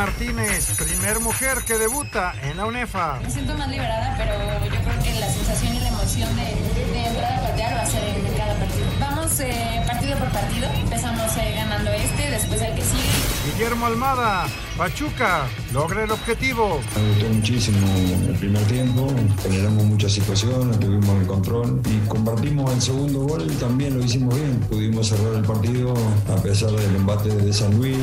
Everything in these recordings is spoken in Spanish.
Martínez, primer mujer que debuta en la UNEFA. Me siento más liberada, pero yo creo que la sensación y la emoción de, de entrar a patear va a ser en cada partido. Vamos eh, partido por partido. Empezamos eh, ganando este, después el que sigue. Guillermo Almada, Pachuca, logra el objetivo. Me gustó muchísimo el primer tiempo, generamos muchas situaciones, tuvimos el control y compartimos el segundo gol y también lo hicimos bien. Pudimos cerrar el partido a pesar del embate de San Luis.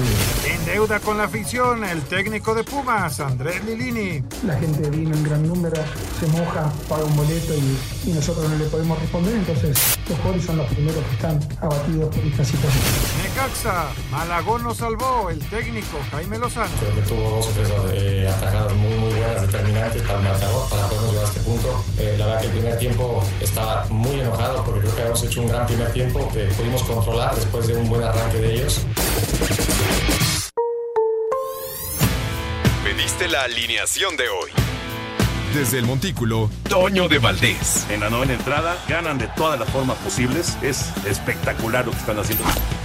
En deuda con la afición, el técnico de Pumas, Andrés Lilini. La gente vino en gran número, se moja, paga un boleto y, y nosotros no le podemos responder, entonces los jugadores son los primeros que están abatidos por esta situación. Necaxa, Malagón nos salvó, el técnico Jaime Lozano. Creo que tuvo dos o tres eh, atajadas muy, muy buenas, determinantes para el marcador, para podernos llevar a este punto. Eh, la verdad que el primer tiempo estaba muy enojado porque creo que habíamos hecho un gran primer tiempo que pudimos controlar después de un buen arranque de ellos. Pediste la alineación de hoy. Desde el Montículo, Toño de Valdés. En la novena entrada ganan de todas las formas posibles. Es espectacular lo que están haciendo.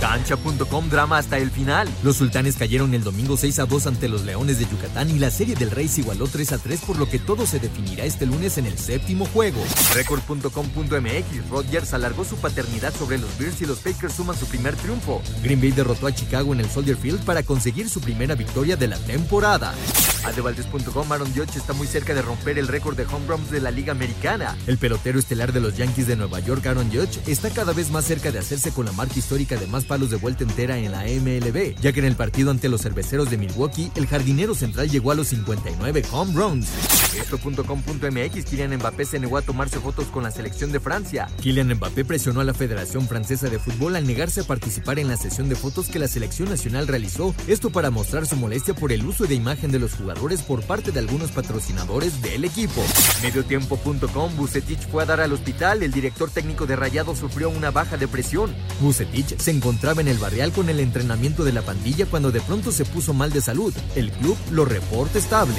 Cancha.com drama hasta el final. Los sultanes cayeron el domingo 6 a 2 ante los Leones de Yucatán y la serie del Rey se igualó 3 a 3 por lo que todo se definirá este lunes en el séptimo juego. Record.com.mx Rodgers alargó su paternidad sobre los Bears y los Packers suman su primer triunfo. Green Bay derrotó a Chicago en el Soldier Field para conseguir su primera victoria de la temporada. Adevaldes.com Aaron Judge está muy cerca de romper el récord de home runs de la Liga Americana. El pelotero estelar de los Yankees de Nueva York, Aaron Judge, está cada vez más cerca de hacerse con la marca histórica de más palos de vuelta entera en la MLB, ya que en el partido ante los cerveceros de Milwaukee, el jardinero central llegó a los 59 home runs. Esto.com.mx Kylian Mbappé se negó a tomarse fotos con la selección de Francia. Kylian Mbappé presionó a la Federación Francesa de Fútbol al negarse a participar en la sesión de fotos que la selección nacional realizó, esto para mostrar su molestia por el uso de imagen de los jugadores por parte de algunos patrocinadores del equipo. Mediotiempo.com Bucetich fue a dar al hospital, el director técnico de Rayado sufrió una baja de presión. Bucetich se encontraba en el barrial con el entrenamiento de la pandilla cuando de pronto se puso mal de salud. El club lo reporta estable.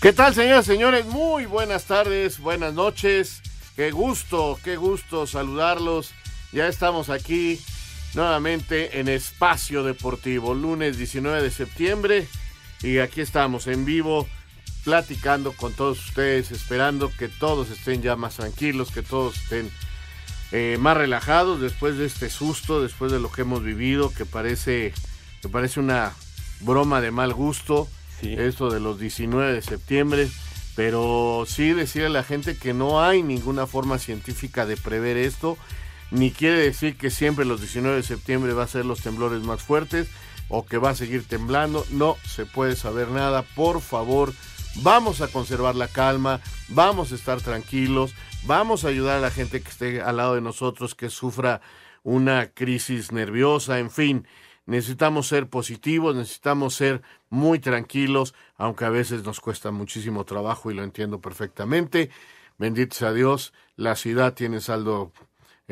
¿Qué tal, señoras y señores? Muy buenas tardes, buenas noches. Qué gusto, qué gusto saludarlos. Ya estamos aquí nuevamente en Espacio Deportivo, lunes 19 de septiembre. Y aquí estamos en vivo, platicando con todos ustedes, esperando que todos estén ya más tranquilos, que todos estén eh, más relajados después de este susto, después de lo que hemos vivido, que parece, que parece una broma de mal gusto esto de los 19 de septiembre, pero sí decirle a la gente que no hay ninguna forma científica de prever esto, ni quiere decir que siempre los 19 de septiembre va a ser los temblores más fuertes o que va a seguir temblando, no se puede saber nada, por favor, vamos a conservar la calma, vamos a estar tranquilos, vamos a ayudar a la gente que esté al lado de nosotros, que sufra una crisis nerviosa, en fin, necesitamos ser positivos, necesitamos ser muy tranquilos, aunque a veces nos cuesta muchísimo trabajo y lo entiendo perfectamente. Bendito sea Dios, la ciudad tiene saldo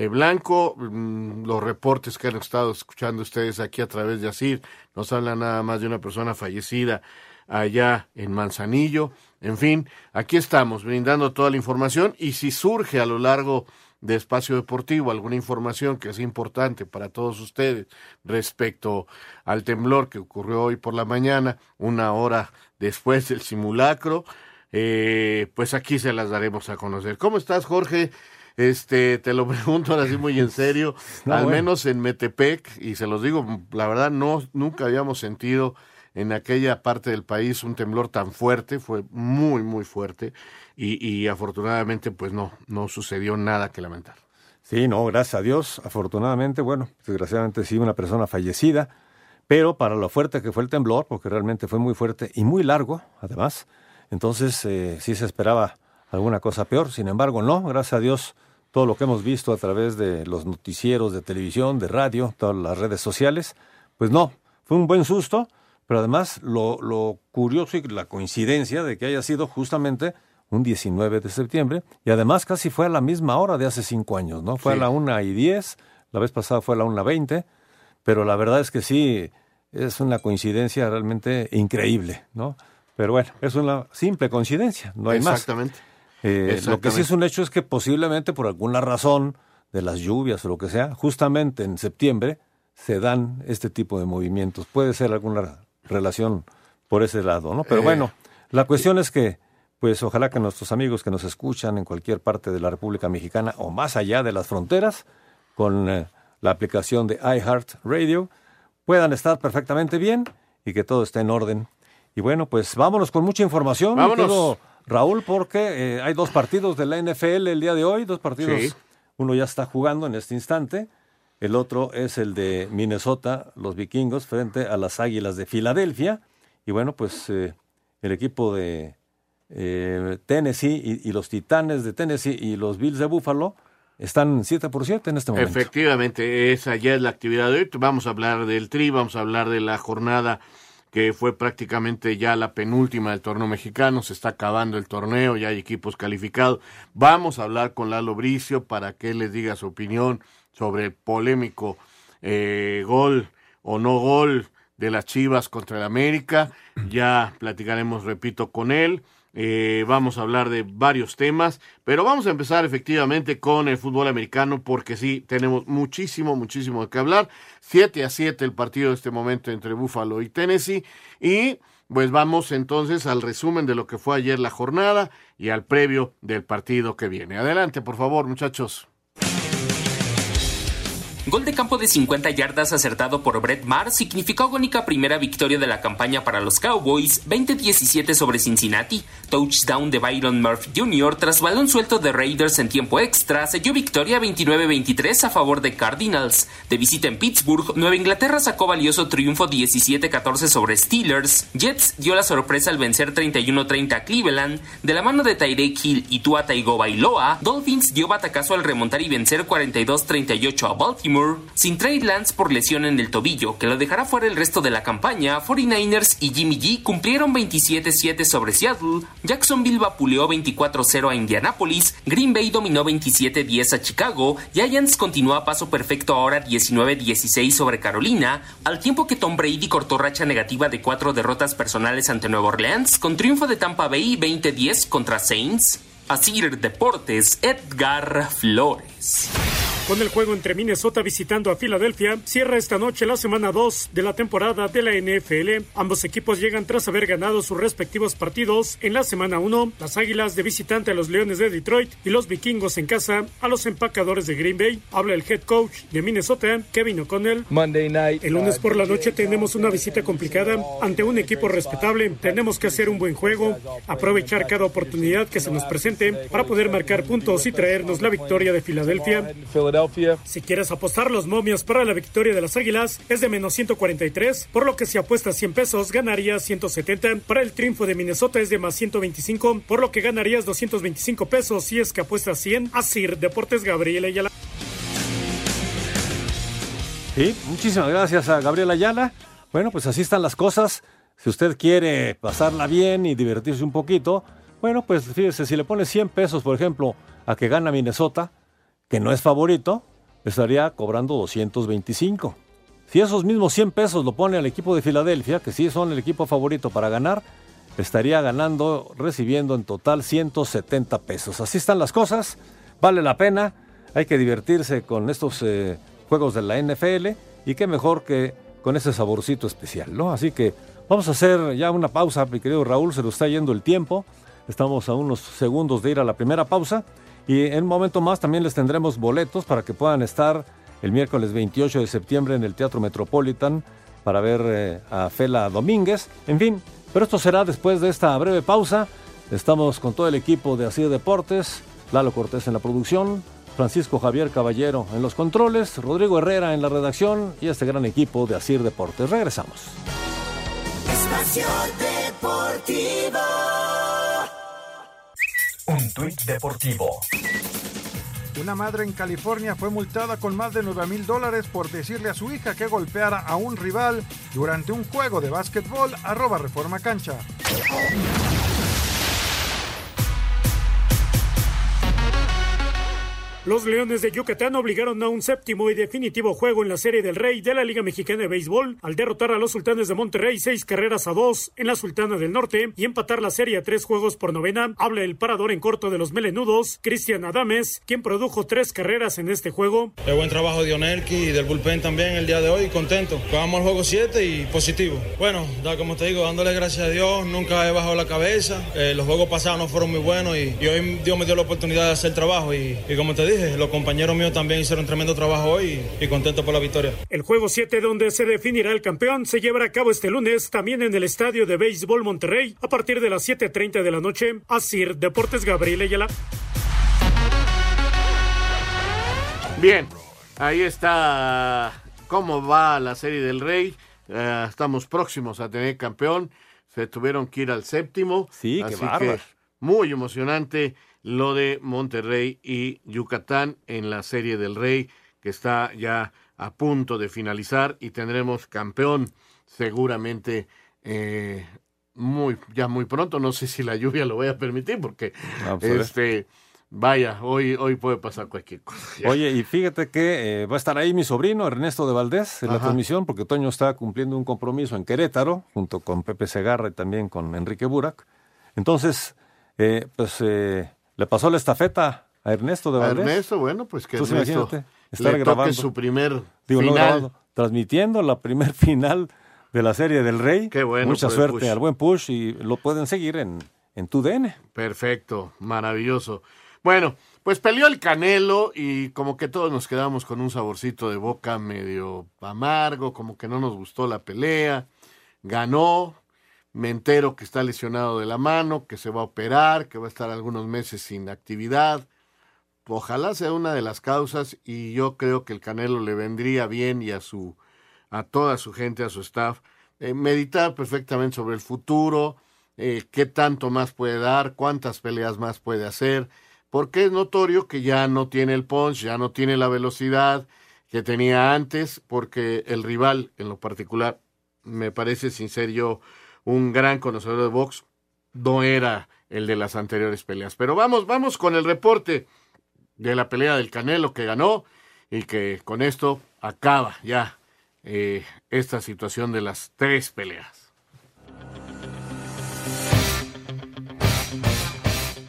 blanco. Mm, los reportes que han estado escuchando ustedes aquí a través de Asir nos hablan nada más de una persona fallecida allá en Manzanillo. En fin, aquí estamos brindando toda la información y si surge a lo largo de Espacio Deportivo, alguna información que es importante para todos ustedes respecto al temblor que ocurrió hoy por la mañana, una hora después del simulacro. eh, pues aquí se las daremos a conocer. ¿Cómo estás, Jorge? Este, te lo pregunto ahora sí muy en serio, No, al bueno. menos en Metepec, y se los digo, la verdad, no, nunca habíamos sentido en aquella parte del país un temblor tan fuerte, fue muy, muy fuerte, y, y afortunadamente, pues no, no sucedió nada que lamentar. Sí, no, gracias a Dios. Afortunadamente, bueno, desgraciadamente sí, una persona fallecida, pero para lo fuerte que fue el temblor, porque realmente fue muy fuerte y muy largo, además, entonces eh, sí se esperaba alguna cosa peor. Sin embargo, no, gracias a Dios, todo lo que hemos visto a través de los noticieros de televisión, de radio, todas las redes sociales, pues no, fue un buen susto, pero además lo, lo curioso y la coincidencia de que haya sido justamente un 19 de septiembre, y además casi fue a la misma hora de hace cinco años, ¿no? Fue Sí. a la una y diez, la vez pasada fue a la una veinte, pero la verdad es que sí, es una coincidencia realmente increíble, ¿no? Pero bueno, es una simple coincidencia, no hay más. Exactamente. Eh, Lo que sí es un hecho es que posiblemente por alguna razón de las lluvias o lo que sea, justamente en septiembre se dan este tipo de movimientos. Puede ser alguna relación por ese lado, ¿no? Pero Eh. bueno, la cuestión es que, pues ojalá que nuestros amigos que nos escuchan en cualquier parte de la República Mexicana o más allá de las fronteras, con eh, la aplicación de iHeart Radio, puedan estar perfectamente bien y que todo esté en orden. Y bueno, pues vámonos con mucha información. Vámonos. Raúl, porque eh, hay dos partidos de la NFL el día de hoy, dos partidos. Sí. Uno ya está jugando en este instante, el otro es el de Minnesota, los vikingos, frente a las Águilas de Filadelfia. Y bueno, pues eh, el equipo de eh, Tennessee y, y los Titanes de Tennessee y los Bills de Buffalo están 7 por 7 en este momento. Efectivamente, esa ya es la actividad de hoy. Vamos a hablar del tri, vamos a hablar de la jornada que fue prácticamente ya la penúltima del torneo mexicano, se está acabando el torneo, ya hay equipos calificados. Vamos a hablar con Lalo Bricio para que él les diga su opinión sobre el polémico eh, gol o no gol de las Chivas contra el América. Ya platicaremos, repito, con él. Eh, vamos a hablar de varios temas, pero vamos a empezar efectivamente con el fútbol americano porque sí, tenemos muchísimo, muchísimo de qué hablar. 7 a 7 el partido de este momento entre Buffalo y Tennessee y pues vamos entonces al resumen de lo que fue ayer la jornada y al previo del partido que viene. Adelante, por favor, muchachos. Gol de campo de 50 yardas acertado por Brett Maher significó agónica primera victoria de la campaña para los Cowboys, 20-17 sobre Cincinnati. Touchdown de Byron Murphy Jr. tras balón suelto de Raiders en tiempo extra selló victoria 29-23 a favor de Cardinals. De visita en Pittsburgh, Nueva Inglaterra sacó valioso triunfo 17-14 sobre Steelers. Jets dio la sorpresa al vencer 31-30 a Cleveland. De la mano de Tyreek Hill y Tua Tagovailoa, Dolphins dio batacazo al remontar y vencer 42-38 a Baltimore. Sin Trey Lance por lesión en el tobillo, que lo dejará fuera el resto de la campaña, 49ers y Jimmy G cumplieron 27-7 sobre Seattle, Jacksonville vapuleó 24-0 a Indianapolis, Green Bay dominó 27-10 a Chicago, Giants continuó a paso perfecto ahora 19-16 sobre Carolina, al tiempo que Tom Brady cortó racha negativa de cuatro derrotas personales ante Nueva Orleans, con triunfo de Tampa Bay 20-10 contra Saints. Asir Deportes, Edgar Flores. Con el juego entre Minnesota visitando a Filadelfia, cierra esta noche la semana 2 de la temporada de la NFL. Ambos equipos llegan tras haber ganado sus respectivos partidos. En la semana 1, las Águilas de visitante a los Leones de Detroit y los Vikingos en casa a los empacadores de Green Bay. Habla el head coach de Minnesota, Kevin O'Connell. Monday night. El lunes por la noche tenemos una visita complicada ante un equipo respetable. Tenemos que hacer un buen juego, aprovechar cada oportunidad que se nos presente para poder marcar puntos y traernos la victoria de Filadelfia. Si quieres apostar los momios para la victoria de las Águilas, es de menos 143, por lo que si apuestas 100 pesos ganarías 170. Para el triunfo de Minnesota es de más 125, por lo que ganarías 225 pesos si es que apuestas 100. Asir Deportes Gabriel Ayala. Sí, muchísimas gracias a Gabriel Ayala. Bueno, pues así están las cosas. Si usted quiere pasarla bien y divertirse un poquito, bueno, pues fíjese, si le pone 100 pesos, por ejemplo, a que gana Minnesota, que no es favorito, estaría cobrando 225. Si esos mismos 100 pesos lo pone al equipo de Filadelfia, que sí son el equipo favorito para ganar, estaría ganando, recibiendo en total 170 pesos. Así están las cosas, vale la pena, hay que divertirse con estos eh, juegos de la NFL y qué mejor que con ese saborcito especial, ¿no? Así que vamos a hacer ya una pausa, mi querido Raúl, se nos está yendo el tiempo. Estamos a unos segundos de ir a la primera pausa y en un momento más también les tendremos boletos para que puedan estar el miércoles 28 de septiembre en el Teatro Metropolitan para ver eh, a Fela Domínguez. En fin, pero esto será después de esta breve pausa. Estamos con todo el equipo de Así Deportes, Lalo Cortés en la producción, Francisco Javier Caballero en los controles, Rodrigo Herrera en la redacción y este gran equipo de Asir Deportes. Regresamos. Espacio Deportivo. Un tuit deportivo. Una madre en California fue multada con más de 9 mil dólares por decirle a su hija que golpeara a un rival durante un juego de básquetbol. Arroba Reforma Cancha. Los Leones de Yucatán obligaron a un séptimo y definitivo juego en la Serie del Rey de la Liga Mexicana de Béisbol al derrotar a los Sultanes de Monterrey seis carreras a dos en la Sultana del Norte y empatar la serie a tres juegos por novena. Habla el parador en corto de los melenudos, Cristian Adames, quien produjo tres carreras en este juego. El buen trabajo de Onelki y del bullpen también el día de hoy, contento. Jugamos el juego 7 y positivo. Bueno, da, como te digo, dándole gracias a Dios, nunca he bajado la cabeza. Eh, los juegos pasados no fueron muy buenos y, hoy Dios me dio la oportunidad de hacer trabajo y como te dije, los compañeros míos también hicieron tremendo trabajo hoy y, contento por la victoria. El juego 7 donde se definirá el campeón se llevará a cabo este lunes también en el Estadio de Béisbol Monterrey a partir de las 7.30 de la noche. Asir Deportes Gabriel Ayala. Bien, ahí está cómo va la serie del Rey. Uh, estamos próximos a tener campeón. Se tuvieron que ir al séptimo. Sí, así qué que muy emocionante lo de Monterrey y Yucatán en la Serie del Rey, que está ya a punto de finalizar y tendremos campeón seguramente eh, muy ya muy pronto. No sé si la lluvia lo voy a permitir porque Vamos a ver. este vaya hoy hoy puede pasar cualquier cosa. Oye, y fíjate que eh, va a estar ahí mi sobrino Ernesto de Valdés en la transmisión, porque Toño está cumpliendo un compromiso en Querétaro, junto con Pepe Segarra y también con Enrique Burak. Entonces, eh, pues eh, le pasó la estafeta a Ernesto de A Valdés. Ernesto, bueno, pues que Entonces, Ernesto imagínate, estar le grabando. toque su primer Digo, no final. grabando, transmitiendo la primer final de la Serie del Rey. Qué bueno Mucha suerte Push. al buen Push y lo pueden seguir en, en tu DN. Perfecto, maravilloso. Bueno, pues peleó el Canelo y como que todos nos quedamos con un saborcito de boca medio amargo, como que no nos gustó la pelea. Ganó, me entero que está lesionado de la mano, que se va a operar, que va a estar algunos meses sin actividad. Ojalá sea una de las causas y yo creo que el Canelo le vendría bien y a su a toda su gente, a su staff, eh, meditar perfectamente sobre el futuro, eh, qué tanto más puede dar, cuántas peleas más puede hacer, porque es notorio que ya no tiene el punch, ya no tiene la velocidad que tenía antes, porque el rival, en lo particular, me parece, sin ser yo un gran conocedor de box, no era el de las anteriores peleas. Pero vamos, vamos con el reporte de la pelea del Canelo que ganó y que con esto acaba ya eh, esta situación de las tres peleas.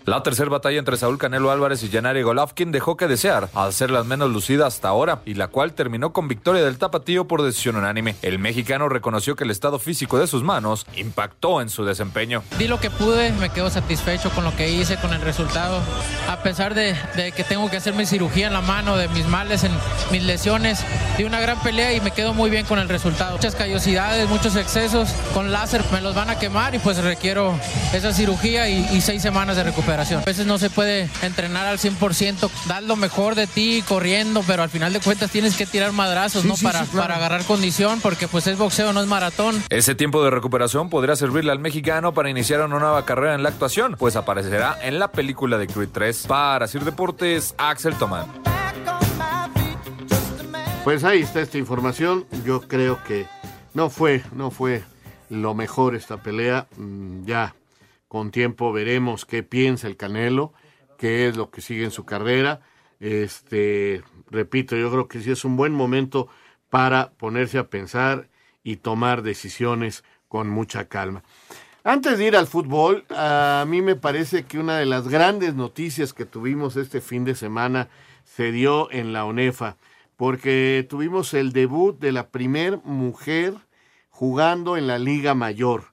La tercera batalla entre Saúl Canelo Álvarez y Yanari Golovkin dejó que desear, al ser las menos lucidas hasta ahora, y la cual terminó con victoria del tapatío por decisión unánime. El mexicano reconoció que el estado físico de sus manos impactó en su desempeño. Di lo que pude, me quedo satisfecho con lo que hice, con el resultado. A pesar de, de que tengo que hacer mi cirugía en la mano, de mis males, en mis lesiones, di una gran pelea y me quedo muy bien con el resultado. Muchas callosidades, muchos excesos, con láser me los van a quemar y pues requiero esa cirugía y, y seis semanas de recuperación. A veces no se puede entrenar al 100%, dar lo mejor de ti corriendo, pero al final de cuentas tienes que tirar madrazos, Sí, ¿no? sí, para, sí, claro. para agarrar condición, porque pues es boxeo, no es maratón. Ese tiempo de recuperación podría servirle al mexicano para iniciar una nueva carrera en la actuación, pues aparecerá en la película de Creed 3. Para Sir Deportes, Axel Tomán. Pues ahí está esta información. Yo creo que no fue, no fue lo mejor esta pelea. Mm, Ya con tiempo veremos qué piensa el Canelo, qué es lo que sigue en su carrera. Este, repito, yo creo que sí es un buen momento para ponerse a pensar y tomar decisiones con mucha calma. Antes de ir al fútbol, a mí me parece que una de las grandes noticias que tuvimos este fin de semana se dio en la ONEFA, porque tuvimos el debut de la primer mujer jugando en la Liga Mayor,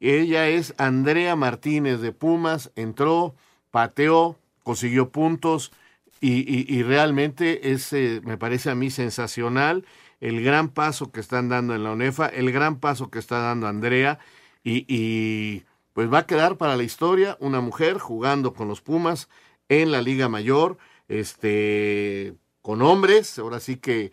Ella es Andrea Martínez de Pumas, entró, pateó, consiguió puntos y, realmente es, eh, me parece a mí sensacional el gran paso que están dando en la UNEFA, el gran paso que está dando Andrea y, y pues va a quedar para la historia una mujer jugando con los Pumas en la Liga Mayor, este, con hombres, ahora sí que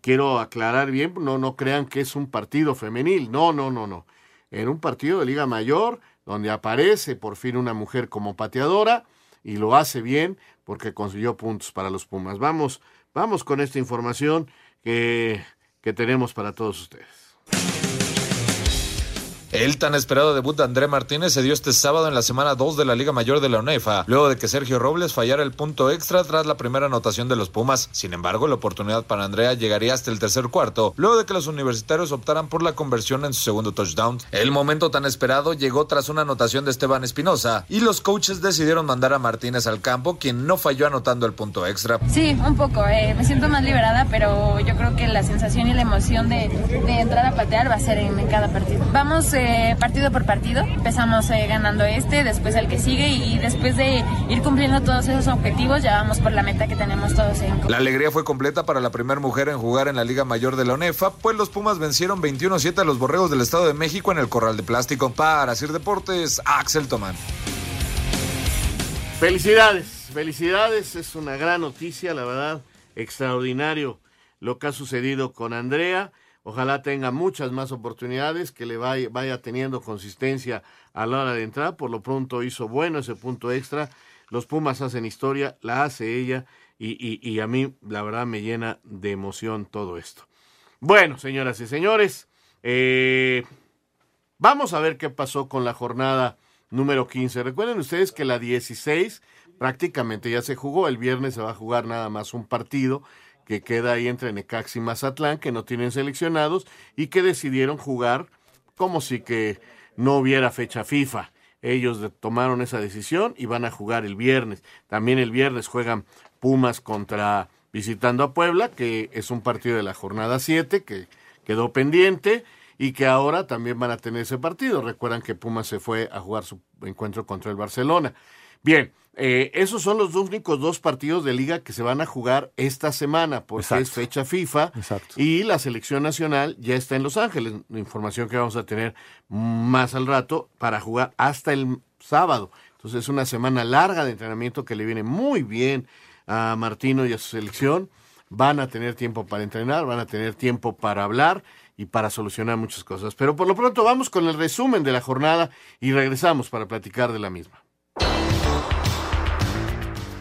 quiero aclarar bien, no, no crean que es un partido femenil, no, no, no, no. En un partido de Liga Mayor, donde aparece por fin una mujer como pateadora y lo hace bien porque consiguió puntos para los Pumas. Vamos, vamos con esta información que, que tenemos para todos ustedes. El tan esperado debut de André Martínez se dio este sábado en la semana 2 de la Liga Mayor de la UNEFA, luego de que Sergio Robles fallara el punto extra tras la primera anotación de los Pumas. Sin embargo, la oportunidad para Andrea llegaría hasta el tercer cuarto, luego de que los universitarios optaran por la conversión en su segundo touchdown. El momento tan esperado llegó tras una anotación de Esteban Espinosa y los coaches decidieron mandar a Martínez al campo, quien no falló anotando el punto extra. Sí, un poco. Eh, me siento más liberada, pero yo creo que la sensación y la emoción de, entrar a patear va a ser en, cada partido. Vamos. Eh, partido por partido. Empezamos eh, ganando este, después el que sigue y, después de ir cumpliendo todos esos objetivos ya vamos por la meta que tenemos todos en La alegría fue completa para la primera mujer en jugar en la Liga Mayor de la UNEFA, pues los Pumas vencieron 21-7 a los Borregos del Estado de México en el Corral de Plástico. Para Sir Deportes, Axel Tomán. Felicidades, felicidades, es una gran noticia, la verdad, extraordinario lo que ha sucedido con Andrea. Ojalá tenga muchas más oportunidades, que le vaya, teniendo consistencia a la hora de entrar. Por lo pronto hizo bueno ese punto extra. Los Pumas hacen historia, la hace ella y, y, a mí la verdad me llena de emoción todo esto. Bueno, señoras y señores, eh, vamos a ver qué pasó con la jornada número 15. Recuerden ustedes que la 16 prácticamente ya se jugó. El viernes se va a jugar nada más un partido que queda ahí entre Necax y Mazatlán, que no tienen seleccionados y que decidieron jugar como si que no hubiera fecha FIFA. Ellos tomaron esa decisión y van a jugar el viernes. También el viernes juegan Pumas contra visitando a Puebla, que es un partido de la jornada 7 que quedó pendiente y que ahora también van a tener ese partido. Recuerdan que Pumas se fue a jugar su encuentro contra el Barcelona. Bien, eh, esos son los únicos dos partidos de liga que se van a jugar esta semana, porque es fecha FIFA y la selección nacional ya está en Los Ángeles. información que vamos a tener más al rato para jugar hasta el sábado. Entonces es una semana larga de entrenamiento que le viene muy bien a Martino y a su selección. Van a tener tiempo para entrenar, van a tener tiempo para hablar y para solucionar muchas cosas. Pero por lo pronto vamos con el resumen de la jornada y regresamos para platicar de la misma.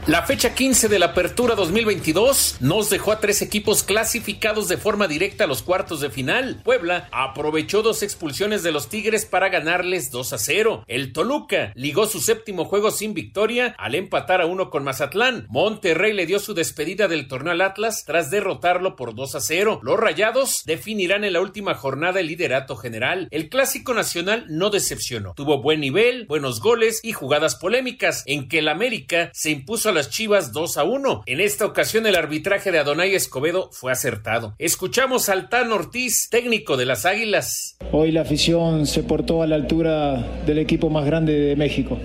La fecha 15 de la Apertura 2022 nos dejó a tres equipos clasificados de forma directa a los cuartos de final. Puebla aprovechó dos expulsiones de los Tigres para ganarles 2 a 0. El Toluca ligó su séptimo juego sin victoria al empatar a uno con Mazatlán. Monterrey le dio su despedida del torneo al Atlas tras derrotarlo por 2 a 0. Los Rayados definirán en la última jornada el liderato general. El clásico nacional no decepcionó. Tuvo buen nivel, buenos goles y jugadas polémicas en que el América se impuso a las Chivas 2 a 1. En esta ocasión el arbitraje de Adonai Escobedo fue acertado. Escuchamos al Tan Ortiz, técnico de las Águilas. Hoy la afición se portó a la altura del equipo más grande de México.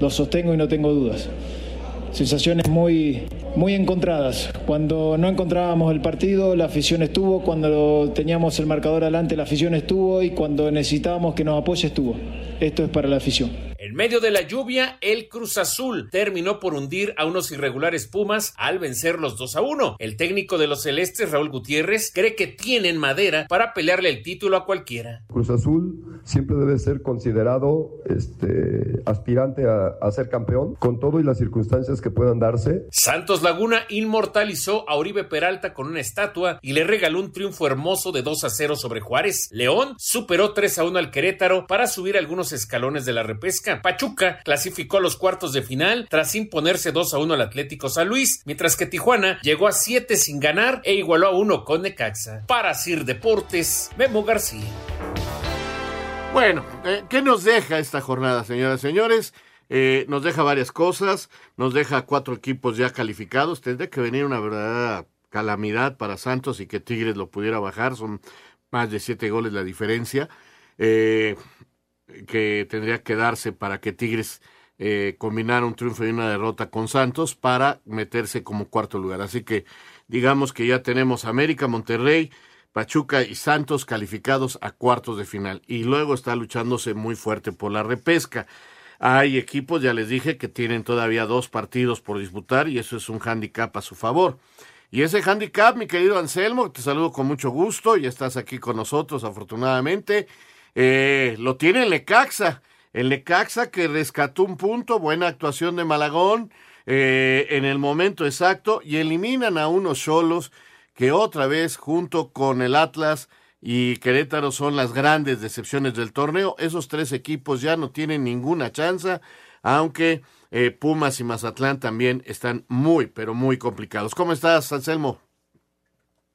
Lo sostengo y no tengo dudas. Sensaciones muy, muy encontradas. Cuando no encontrábamos el partido, la afición estuvo. Cuando teníamos el marcador adelante, la afición estuvo. Y cuando necesitábamos que nos apoye, estuvo. Esto es para la afición. En medio de la lluvia, el Cruz Azul terminó por hundir a unos irregulares Pumas al vencer los 2 a 1. El técnico de los Celestes, Raúl Gutiérrez, cree que tienen madera para pelearle el título a cualquiera. Cruz Azul siempre debe ser considerado este, aspirante a, ser campeón, con todo y las circunstancias que puedan darse. Santos Laguna inmortalizó a Oribe Peralta con una estatua y le regaló un triunfo hermoso de 2 a 0 sobre Juárez. León superó 3 a 1 al Querétaro para subir algunos escalones de la repesca. Pachuca clasificó a los cuartos de final tras imponerse 2 a 1 al Atlético San Luis, mientras que Tijuana llegó a 7 sin ganar e igualó a 1 con Necaxa. Para Sir Deportes, Memo García. Bueno, eh, ¿qué nos deja esta jornada, señoras y señores? Eh, nos deja varias cosas, nos deja cuatro equipos ya calificados. Tendría que venir una verdadera calamidad para Santos y que Tigres lo pudiera bajar. Son más de siete goles la diferencia. Eh, que tendría que darse para que Tigres eh, combinara un triunfo y una derrota con Santos para meterse como cuarto lugar. Así que digamos que ya tenemos América, Monterrey, Pachuca y Santos calificados a cuartos de final. Y luego está luchándose muy fuerte por la repesca. Hay equipos, ya les dije, que tienen todavía dos partidos por disputar y eso es un hándicap a su favor. Y ese handicap, mi querido Anselmo, te saludo con mucho gusto, ya estás aquí con nosotros, afortunadamente, eh, lo tiene el Lecaxa. El Lecaxa que rescató un punto, buena actuación de Malagón eh, en el momento exacto y eliminan a unos solos que otra vez junto con el Atlas y Querétaro son las grandes decepciones del torneo. Esos tres equipos ya no tienen ninguna chance, aunque eh, Pumas y Mazatlán también están muy, pero muy complicados. ¿Cómo estás, Anselmo?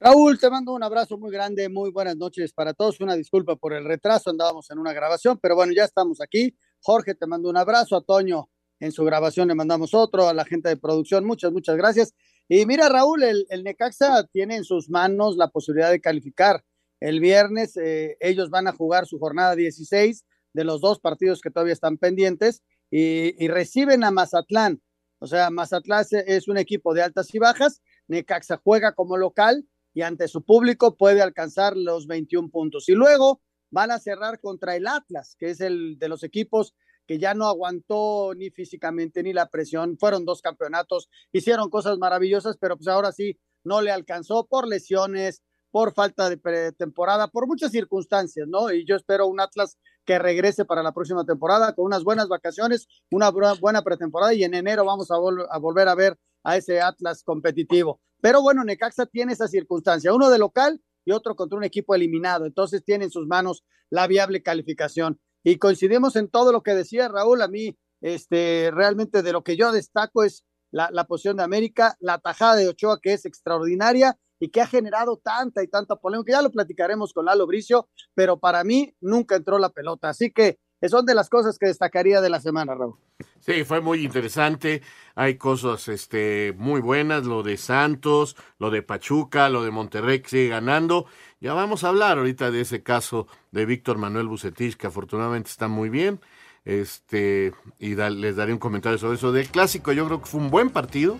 Raúl, te mando un abrazo muy grande, muy buenas noches para todos. Una disculpa por el retraso, andábamos en una grabación, pero bueno, ya estamos aquí. Jorge, te mando un abrazo. A Toño, en su grabación le mandamos otro. A la gente de producción, muchas, muchas gracias. Y mira, Raúl, el, Necaxa tiene en sus manos la posibilidad de calificar. El viernes eh, ellos van a jugar su jornada 16 de los dos partidos que todavía están pendientes y, y reciben a Mazatlán. O sea, Mazatlán es un equipo de altas y bajas. Necaxa juega como local y ante su público puede alcanzar los 21 puntos. Y luego van a cerrar contra el Atlas, que es el de los equipos que ya no aguantó ni físicamente ni la presión. Fueron dos campeonatos, hicieron cosas maravillosas, pero pues ahora sí no le alcanzó por lesiones, por falta de pretemporada, por muchas circunstancias, ¿no? Y yo espero un Atlas que regrese para la próxima temporada con unas buenas vacaciones, una buena pretemporada y en enero vamos a, a volver a ver a ese Atlas competitivo. Pero bueno, Necaxa tiene esa circunstancia, uno de local y otro contra un equipo eliminado. Entonces tiene en sus manos la viable calificación. Y coincidimos en todo lo que decía Raúl. A mí, este, realmente de lo que yo destaco es la, la posición de América, la tajada de Ochoa, que es extraordinaria y que ha generado tanta y tanta polémica. Ya lo platicaremos con Lalo Bricio, pero para mí nunca entró la pelota. Así que son de las cosas que destacaría de la semana, Raúl. Sí, fue muy interesante. Hay cosas este, muy buenas, lo de Santos, lo de Pachuca, lo de Monterrey que sigue ganando. Ya vamos a hablar ahorita de ese caso de Víctor Manuel Bucetich, que afortunadamente está muy bien. Este, y les daré un comentario sobre eso. Del clásico, yo creo que fue un buen partido.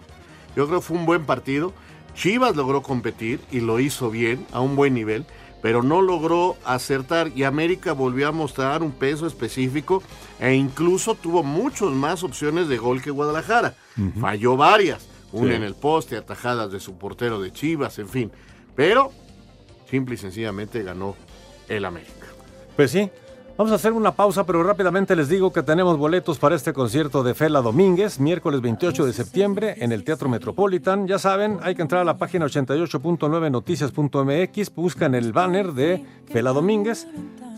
Yo creo que fue un buen partido. Chivas logró competir y lo hizo bien, a un buen nivel pero no logró acertar y América volvió a mostrar un peso específico e incluso tuvo muchas más opciones de gol que Guadalajara. Falló varias, una en el poste, atajadas de su portero de Chivas, en fin. Pero simple y sencillamente ganó el América. Pues sí, Vamos a hacer una pausa, pero rápidamente les digo que tenemos boletos para este concierto de Fela Domínguez, miércoles 28 de septiembre en el Teatro Metropolitan. Ya saben, hay que entrar a la página 88.9noticias.mx, buscan el banner de Fela Domínguez,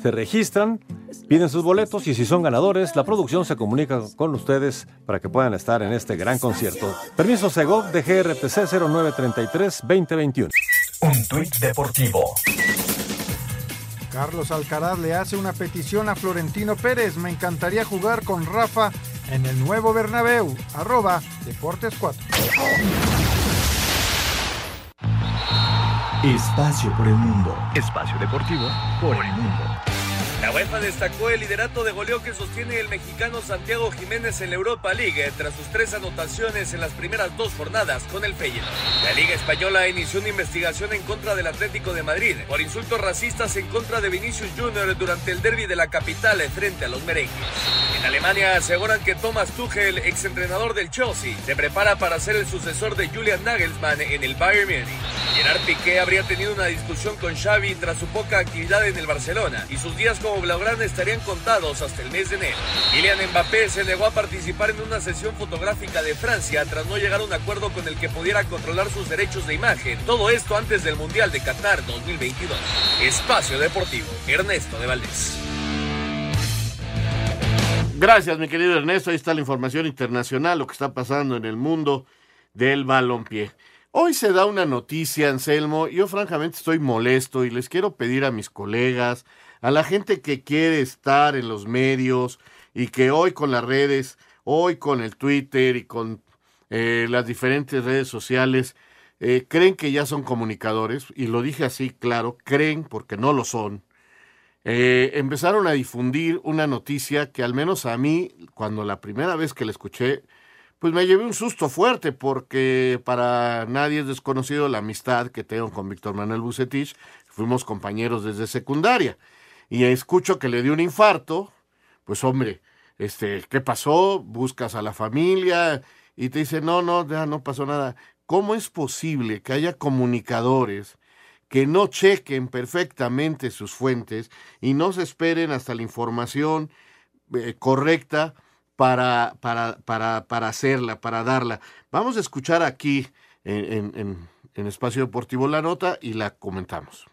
se registran, piden sus boletos y si son ganadores, la producción se comunica con ustedes para que puedan estar en este gran concierto. Permiso Segov de GRTC 0933-2021. Un tuit deportivo. Carlos Alcaraz le hace una petición a Florentino Pérez. Me encantaría jugar con Rafa en el nuevo Bernabéu. Arroba Deportes 4. Espacio por el mundo. Espacio deportivo por el mundo. La UEFA destacó el liderato de goleo que sostiene el mexicano Santiago Jiménez en la Europa League tras sus tres anotaciones en las primeras dos jornadas con el Feyenoord. La Liga Española inició una investigación en contra del Atlético de Madrid por insultos racistas en contra de Vinicius Junior durante el derby de la capital frente a los merengues. En Alemania aseguran que Thomas Tuchel, exentrenador del Chelsea, se prepara para ser el sucesor de Julian Nagelsmann en el Bayern Múnich. Gerard Piqué habría tenido una discusión con Xavi tras su poca actividad en el Barcelona y sus días como Blaugrana estarían contados hasta el mes de enero. Kylian Mbappé se negó a participar en una sesión fotográfica de Francia tras no llegar a un acuerdo con el que pudiera controlar sus derechos de imagen. Todo esto antes del Mundial de Qatar 2022. Espacio Deportivo, Ernesto de Valdés. Gracias, mi querido Ernesto. Ahí está la información internacional, lo que está pasando en el mundo del balompié. Hoy se da una noticia, Anselmo. Yo francamente estoy molesto y les quiero pedir a mis colegas, a la gente que quiere estar en los medios y que hoy con las redes, hoy con el Twitter y con eh, las diferentes redes sociales, eh, creen que ya son comunicadores, y lo dije así, claro, creen porque no lo son, eh, empezaron a difundir una noticia que al menos a mí, cuando la primera vez que la escuché, pues me llevé un susto fuerte porque para nadie es desconocido la amistad que tengo con Víctor Manuel Bucetich. Fuimos compañeros desde secundaria. Y escucho que le dio un infarto. Pues hombre, este, ¿qué pasó? Buscas a la familia y te dice, no, no, ya no pasó nada. ¿Cómo es posible que haya comunicadores que no chequen perfectamente sus fuentes y no se esperen hasta la información eh, correcta para, para, para, para, hacerla, para darla. Vamos a escuchar aquí en, en Espacio Deportivo la nota y la comentamos.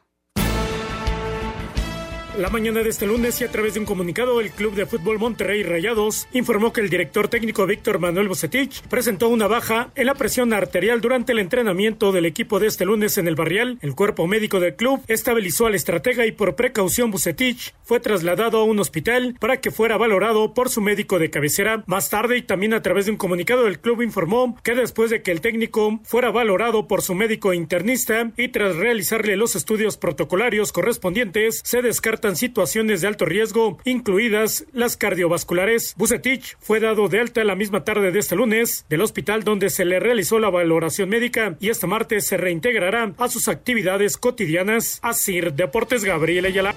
La mañana de este lunes y a través de un comunicado, el Club de Fútbol Monterrey Rayados informó que el director técnico Víctor Manuel Bocetich presentó una baja en la presión arterial durante el entrenamiento del equipo de este lunes en el Barrial. El cuerpo médico del club estabilizó al estratega y por precaución Bucetich fue trasladado a un hospital para que fuera valorado por su médico de cabecera. Más tarde y también a través de un comunicado, el club informó que después de que el técnico fuera valorado por su médico internista y tras realizarle los estudios protocolarios correspondientes, se descarta situaciones de alto riesgo, incluidas las cardiovasculares. Bucetich fue dado de alta la misma tarde de este lunes del hospital donde se le realizó la valoración médica y este martes se reintegrará a sus actividades cotidianas. Asir Deportes Gabriel Ayala.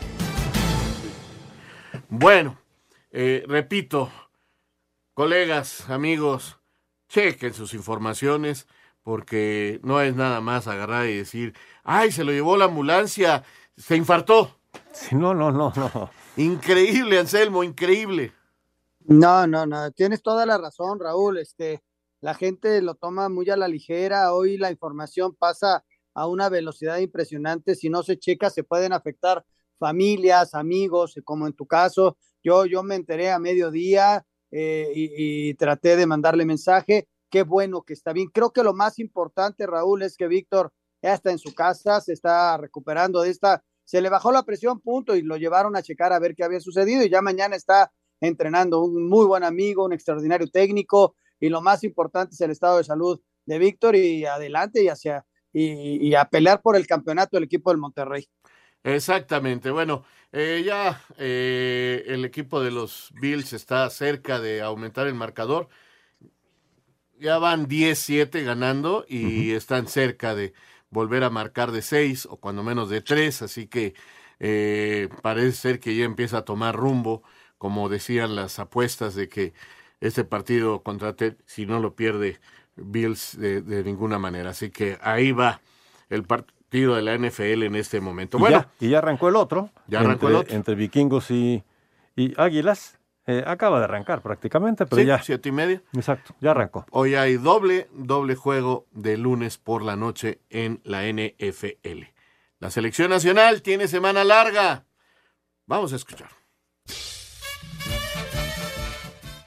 Bueno, eh, repito, colegas, amigos, chequen sus informaciones porque no es nada más agarrar y decir, ay, se lo llevó la ambulancia, se infartó. Sí, no, no, no, no. Increíble, Anselmo, increíble. No, no, no, tienes toda la razón, Raúl. Este, la gente lo toma muy a la ligera. Hoy la información pasa a una velocidad impresionante. Si no se checa, se pueden afectar familias, amigos, como en tu caso. Yo, yo me enteré a mediodía eh, y, y traté de mandarle mensaje. Qué bueno que está bien. Creo que lo más importante, Raúl, es que Víctor ya está en su casa, se está recuperando de esta se le bajó la presión, punto, y lo llevaron a checar a ver qué había sucedido y ya mañana está entrenando un muy buen amigo, un extraordinario técnico y lo más importante es el estado de salud de Víctor y adelante y hacia y, y, a pelear por el campeonato del equipo del Monterrey. Exactamente, bueno, eh, ya eh, el equipo de los Bills está cerca de aumentar el marcador. Ya van 10-7 ganando y uh -huh. están cerca de, volver a marcar de seis o cuando menos de tres, así que eh, parece ser que ya empieza a tomar rumbo, como decían las apuestas de que este partido contra Ted, si no lo pierde Bills de, de ninguna manera. Así que ahí va el partido de la NFL en este momento. Y Bueno, ya, y ya arrancó el otro. Ya arrancó entre, el otro. Entre vikingos y, y águilas. Eh, acaba de arrancar prácticamente, pero sí, ya. siete y media. Exacto, ya arrancó. Hoy hay doble, doble juego de lunes por la noche en la NFL. La selección nacional tiene semana larga. Vamos a escuchar.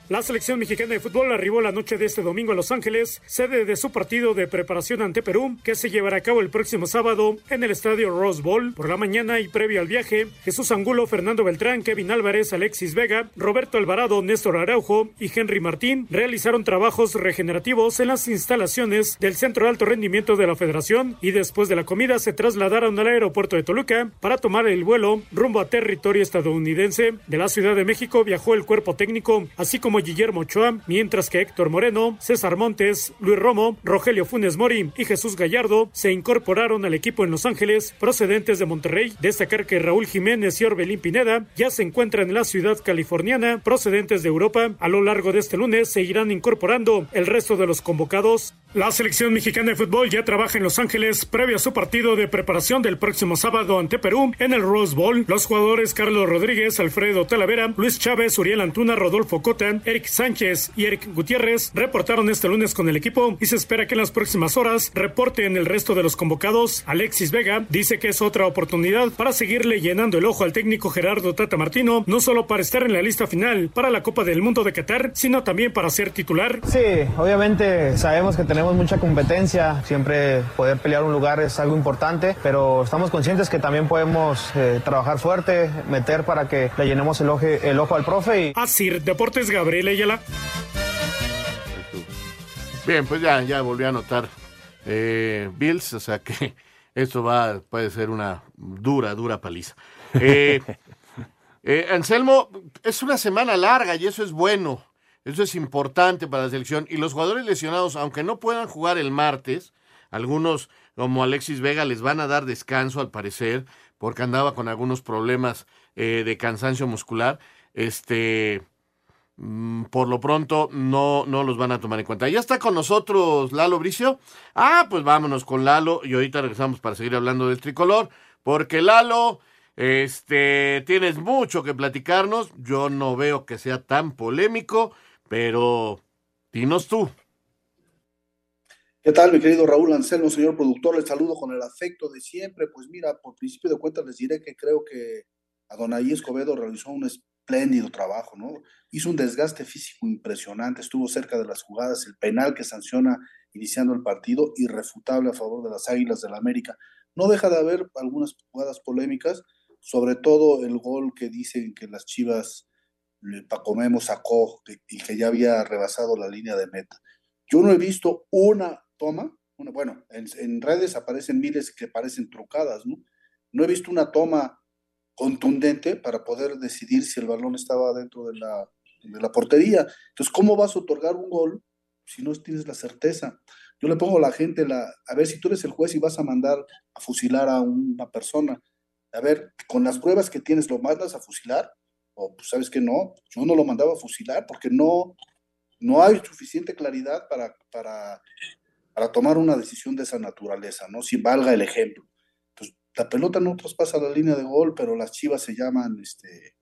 La selección mexicana de fútbol arribó la noche de este domingo a Los Ángeles, sede de su partido de preparación ante Perú, que se llevará a cabo el próximo sábado en el estadio Rose Bowl. Por la mañana y previo al viaje, Jesús Angulo, Fernando Beltrán, Kevin Álvarez, Alexis Vega, Roberto Alvarado, Néstor Araujo y Henry Martín realizaron trabajos regenerativos en las instalaciones del Centro Alto Rendimiento de la Federación y después de la comida se trasladaron al aeropuerto de Toluca para tomar el vuelo rumbo a territorio estadounidense. De la Ciudad de México viajó el cuerpo técnico, así como Guillermo Ochoa, mientras que Héctor Moreno, César Montes, Luis Romo, Rogelio Funes Mori y Jesús Gallardo se incorporaron al equipo en Los Ángeles, procedentes de Monterrey. Destacar que Raúl Jiménez y Orbelín Pineda ya se encuentran en la ciudad californiana, procedentes de Europa. A lo largo de este lunes se irán incorporando el resto de los convocados. La selección mexicana de fútbol ya trabaja en Los Ángeles previo a su partido de preparación del próximo sábado ante Perú en el Rose Bowl. Los jugadores Carlos Rodríguez, Alfredo Talavera, Luis Chávez, Uriel Antuna, Rodolfo Cota, Eric Sánchez y Eric Gutiérrez reportaron este lunes con el equipo y se espera que en las próximas horas reporten el resto de los convocados. Alexis Vega dice que es otra oportunidad para seguirle llenando el ojo al técnico Gerardo Tata Martino, no solo para estar en la lista final para la Copa del Mundo de Qatar, sino también para ser titular. Sí, obviamente sabemos que tenemos mucha competencia, siempre poder pelear un lugar es algo importante, pero estamos conscientes que también podemos eh, trabajar fuerte, meter para que le llenemos el ojo, el ojo al profe. Y... Así, Deportes Gabriel Ayala. Bien, pues ya, ya volví a anotar eh, Bills, o sea que esto va, puede ser una dura, dura paliza. Eh, Eh, Anselmo, es una semana larga y eso es bueno. Eso es importante para la selección. Y los jugadores lesionados, aunque no puedan jugar el martes, algunos como Alexis Vega les van a dar descanso al parecer, porque andaba con algunos problemas eh, de cansancio muscular. Este, por lo pronto no, no los van a tomar en cuenta. Ya está con nosotros Lalo Bricio. Ah, pues vámonos con Lalo y ahorita regresamos para seguir hablando del tricolor, porque Lalo, este, tienes mucho que platicarnos. Yo no veo que sea tan polémico, pero dinos tú. ¿Qué tal, mi querido Raúl Anselmo, señor productor? Les saludo con el afecto de siempre. Pues mira, por principio de cuentas les diré que creo que Adonai Escobedo realizó un espléndido trabajo, ¿no? Hizo un desgaste físico impresionante, estuvo cerca de las jugadas, el penal que sanciona iniciando el partido, irrefutable a favor de las Águilas del la América. No deja de haber algunas jugadas polémicas, sobre todo el gol que dicen que las Chivas, Paco Memo sacó y que ya había rebasado la línea de meta. Yo no he visto una toma, bueno, en, redes aparecen miles que parecen trucadas, ¿no? No he visto una toma contundente para poder decidir si el balón estaba dentro de la, de la portería. Entonces, ¿cómo vas a otorgar un gol si no tienes la certeza? Yo le pongo a la gente, la, a ver si tú eres el juez y vas a mandar a fusilar a una persona. A ver, con las pruebas que tienes, ¿lo mandas a fusilar? O pues sabes que no, yo no lo mandaba a fusilar porque no, no hay suficiente claridad para, para para tomar una decisión de esa naturaleza, ¿no? Si valga el ejemplo. La pelota no traspasa la línea de gol, pero las chivas se llaman, este,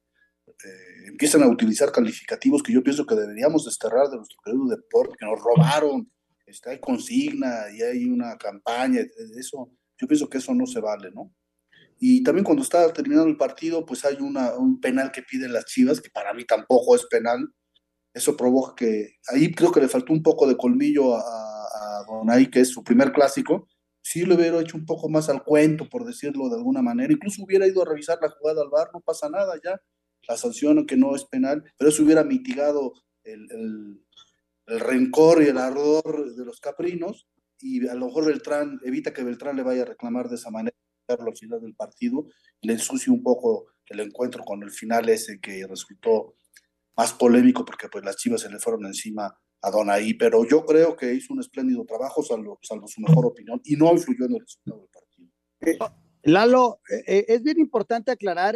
eh, empiezan a utilizar calificativos que yo pienso que deberíamos desterrar de nuestro querido deporte, que nos robaron, este, hay consigna y hay una campaña, eso, yo pienso que eso no se vale, ¿no? Y también cuando está terminando el partido, pues hay una, un penal que piden las chivas, que para mí tampoco es penal, eso provoca que ahí creo que le faltó un poco de colmillo a, a Donay, que es su primer clásico. Sí le hubiera hecho un poco más al cuento, por decirlo de alguna manera. Incluso hubiera ido a revisar la jugada al bar, no pasa nada ya. La sanción que no es penal, pero eso hubiera mitigado el, el, rencor y el ardor de los caprinos y a lo mejor Beltrán evita que Beltrán le vaya a reclamar de esa manera al final del partido y le ensucie un poco el encuentro con el final ese que resultó más polémico porque pues las chivas se le fueron encima a Donaí, pero yo creo que hizo un espléndido trabajo, salvo, su mejor opinión, y no influyó en el resultado del partido. Eh, Lalo, eh, eh, es bien importante aclarar,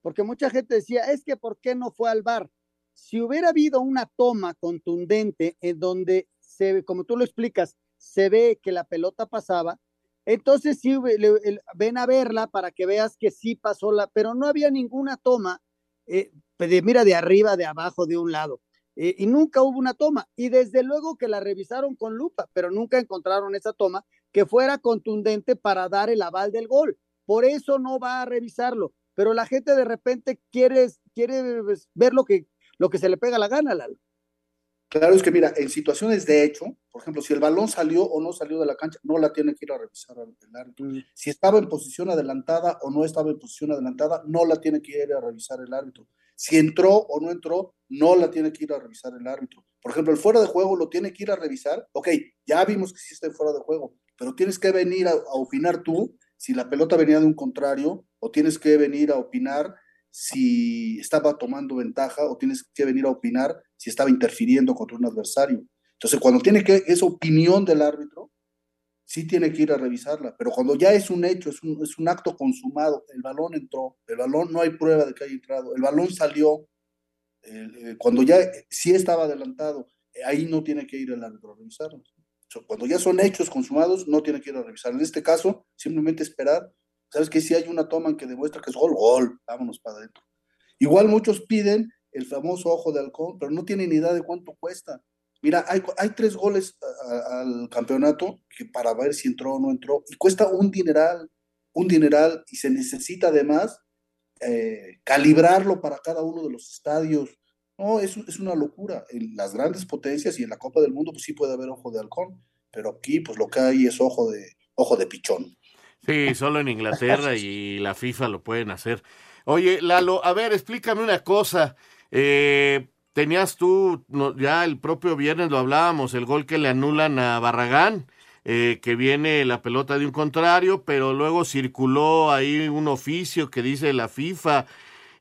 porque mucha gente decía, es que ¿por qué no fue al bar? Si hubiera habido una toma contundente en donde, se, como tú lo explicas, se ve que la pelota pasaba, entonces sí, ven a verla para que veas que sí pasó la, pero no había ninguna toma mira de arriba, de abajo, de un lado. Eh, y nunca hubo una toma. Y desde luego que la revisaron con lupa, pero nunca encontraron esa toma que fuera contundente para dar el aval del gol. Por eso no va a revisarlo. Pero la gente de repente quiere, quiere pues, ver lo que, lo que se le pega la gana, Lalo. Claro, es que mira, en situaciones de hecho, por ejemplo, si el balón salió o no salió de la cancha, no la tiene que ir a revisar el árbitro. Mm. Si estaba en posición adelantada o no estaba en posición adelantada, no la tiene que ir a revisar el árbitro. Si entró o no entró, no la tiene que ir a revisar el árbitro. Por ejemplo, el fuera de juego lo tiene que ir a revisar. Ok, ya vimos que sí está fuera de juego, pero tienes que venir a, a opinar tú si la pelota venía de un contrario o tienes que venir a opinar si estaba tomando ventaja o tienes que venir a opinar si estaba interfiriendo contra un adversario. Entonces, cuando tiene que esa opinión del árbitro, sí tiene que ir a revisarla, pero cuando ya es un hecho, es un, es un acto consumado, el balón entró, el balón no hay prueba de que haya entrado, el balón salió, eh, cuando ya sí estaba adelantado, ahí no tiene que ir el árbitro a revisarlo. cuando ya son hechos consumados, no tiene que ir a revisar. En este caso, simplemente esperar ¿Sabes que Si hay una toma que demuestra que es gol, gol, vámonos para adentro. Igual muchos piden el famoso ojo de halcón, pero no tienen ni idea de cuánto cuesta. Mira, hay, tres goles al campeonato que para ver si entró o no entró, y cuesta un dineral, un dineral, y se necesita además eh, calibrarlo para cada uno de los estadios. No, es, es una locura. En las grandes potencias y en la Copa del Mundo, pues sí puede haber ojo de halcón, pero aquí, pues lo que hay es ojo de, ojo de pichón. Sí, solo en Inglaterra y la FIFA lo pueden hacer. Oye, Lalo, a ver, explícame una cosa. Eh, tenías tú, ya el propio viernes lo hablábamos, el gol que le anulan a Barragán, eh, que viene la pelota de un contrario, pero luego circuló ahí un oficio que dice la FIFA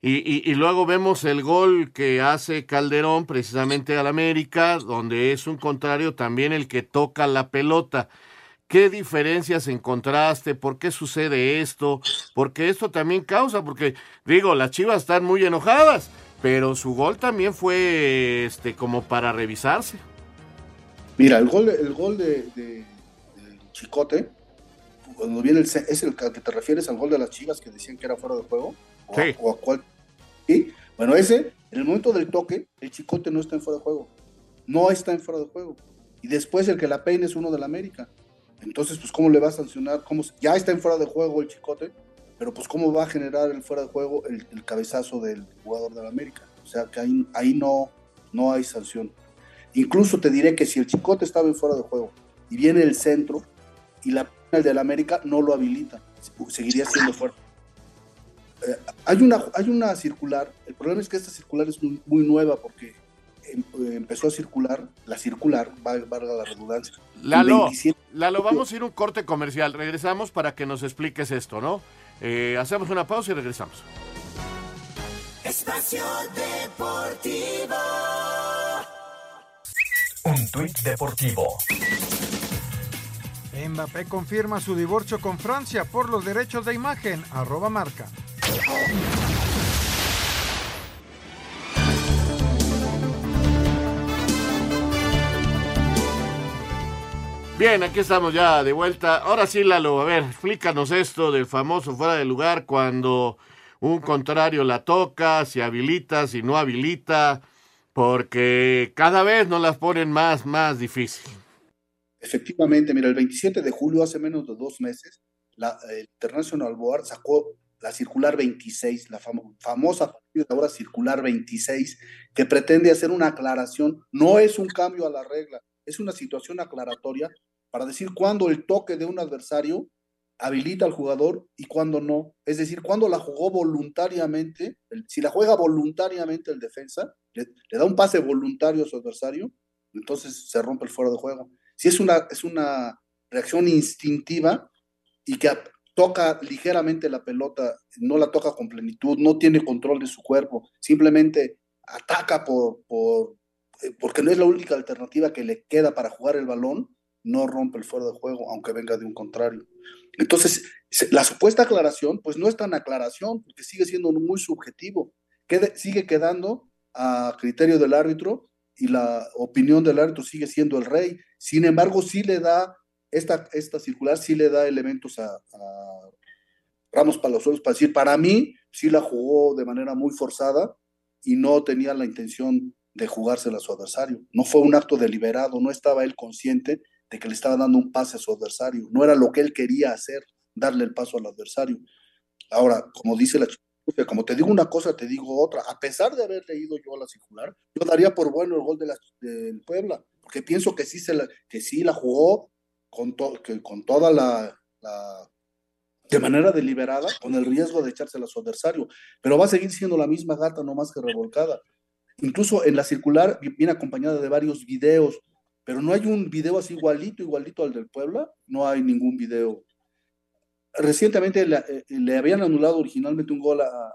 Y, y, y, luego vemos el gol que hace Calderón precisamente al América, donde es un contrario también el que toca la pelota. ¿Qué diferencias encontraste? ¿Por qué sucede esto? Porque esto también causa, porque digo, las Chivas están muy enojadas, pero su gol también fue este como para revisarse. Mira, el gol, el gol de, de, de Chicote, cuando viene el es el que te refieres al gol de las Chivas que decían que era fuera de juego, o, sí. o a cuál. ¿Sí? Bueno, ese, en el momento del toque, el Chicote no está en fuera de juego, no está en fuera de juego. Y después el que la peine es uno del América. Entonces, pues, ¿cómo le va a sancionar? ¿Cómo, ya está en fuera de juego el chicote, pero pues, ¿cómo va a generar el fuera de juego el, el cabezazo del jugador del América? O sea, que ahí, ahí no, no hay sanción. Incluso te diré que si el chicote estaba en fuera de juego y viene el centro y la el del América no lo habilita, seguiría siendo fuera. Eh, hay, una, hay una circular, el problema es que esta circular es muy, muy nueva porque em, empezó a circular, la circular, valga la redundancia. Lalo, 27... Lalo, vamos a ir un corte comercial. Regresamos para que nos expliques esto, ¿no? Eh, hacemos una pausa y regresamos. Espacio Deportivo. Un tuit deportivo. Mbappé confirma su divorcio con Francia por los derechos de imagen. Arroba marca. Bien, aquí estamos ya de vuelta. Ahora sí, Lalo, a ver, explícanos esto del famoso fuera de lugar cuando un contrario la toca, si habilita, si no habilita, porque cada vez nos las ponen más, más difícil. Efectivamente, mira, el 27 de julio, hace menos de dos meses, la el International Board sacó la circular 26, la fam famosa ahora circular 26, que pretende hacer una aclaración, no es un cambio a la regla, es una situación aclaratoria para decir cuándo el toque de un adversario habilita al jugador y cuándo no. Es decir, cuándo la jugó voluntariamente, si la juega voluntariamente el defensa, le, da un pase voluntario a su adversario, entonces se rompe el fuera de juego. Si es una, es una reacción instintiva y que toca ligeramente la pelota, no la toca con plenitud, no tiene control de su cuerpo, simplemente ataca por porque no es la única alternativa que le queda para jugar el balón, no rompe el fuera de juego, aunque venga de un contrario. Entonces, la supuesta aclaración, pues no es tan aclaración, porque sigue siendo muy subjetivo, sigue quedando a criterio del árbitro y la opinión del árbitro sigue siendo el rey. Sin embargo, sí le da, esta, esta circular sí le da elementos a, a Ramos Palazuelos para decir, para mí, sí la jugó de manera muy forzada y no tenía la intención de jugársela a su adversario. No fue un acto deliberado, no estaba él consciente de que le estaba dando un pase a su adversario. No era lo que él quería hacer, darle el paso al adversario. Ahora, como dice la chica, como te digo una cosa, te digo otra. A pesar de haber leído yo la circular, yo daría por bueno el gol de la, del Puebla, porque pienso que sí, se la, que sí la jugó con, to, que, con toda la, la de manera deliberada, con el riesgo de echársela a su adversario, pero va a seguir siendo la misma gata, no más que revolcada. Incluso en la circular viene acompañada de varios videos, pero no hay un video así igualito, igualito al del Puebla, no hay ningún video. Recientemente le, eh, le habían anulado originalmente un gol a,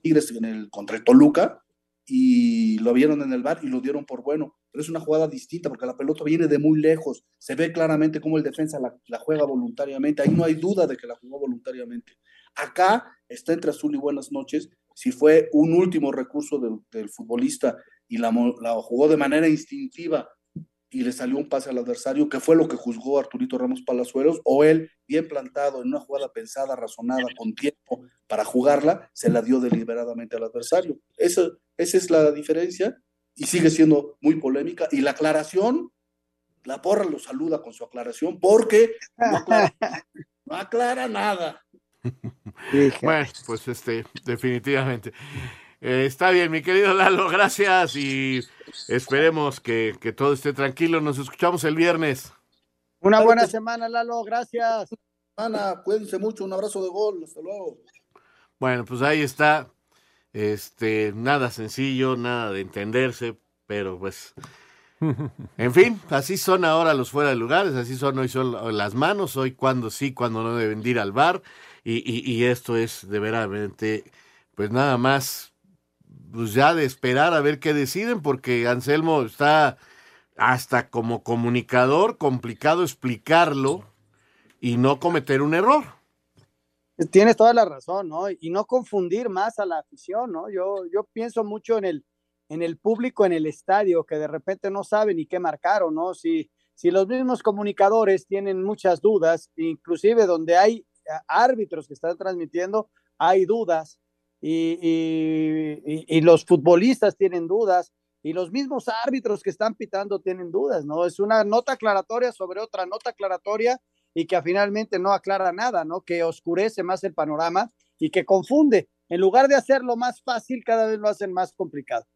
Tigres en el, contra Toluca y lo vieron en el bar y lo dieron por bueno, pero es una jugada distinta porque la pelota viene de muy lejos, se ve claramente cómo el defensa la, la juega voluntariamente, ahí no hay duda de que la jugó voluntariamente. Acá está entre azul y buenas noches, si fue un último recurso del, del futbolista y la, la, jugó de manera instintiva y le salió un pase al adversario, que fue lo que juzgó Arturito Ramos Palazuelos, o él, bien plantado en una jugada pensada, razonada, con tiempo para jugarla, se la dio deliberadamente al adversario. Esa, esa es la diferencia y sigue siendo muy polémica. Y la aclaración, la porra lo saluda con su aclaración porque no aclara, no aclara nada. Bueno, pues este, definitivamente. Eh, está bien, mi querido Lalo, gracias y esperemos que, que, todo esté tranquilo. Nos escuchamos el viernes. Una buena semana, Lalo, gracias. Ana, cuídense mucho, un abrazo de gol, hasta luego. Bueno, pues ahí está. Este, nada sencillo, nada de entenderse, pero pues. En fin, así son ahora los fuera de lugares, así son hoy son las manos, hoy cuando sí, cuando no deben ir al bar, y, esto es de veramente pues nada más, pues ya de esperar a ver qué deciden, porque Anselmo está hasta como comunicador complicado explicarlo y no cometer un error. Tienes toda la razón, ¿no? Y no confundir más a la afición, ¿no? Yo, yo pienso mucho en el, en el público en el estadio que de repente no sabe ni qué marcar o no. Si, si los mismos comunicadores tienen muchas dudas, inclusive donde hay árbitros que están transmitiendo, hay dudas y, los futbolistas tienen dudas y los mismos árbitros que están pitando tienen dudas, ¿no? Es una nota aclaratoria sobre otra nota aclaratoria y que finalmente no aclara nada, ¿no? Que oscurece más el panorama y que confunde. En lugar de hacerlo más fácil, cada vez lo hacen más complicado.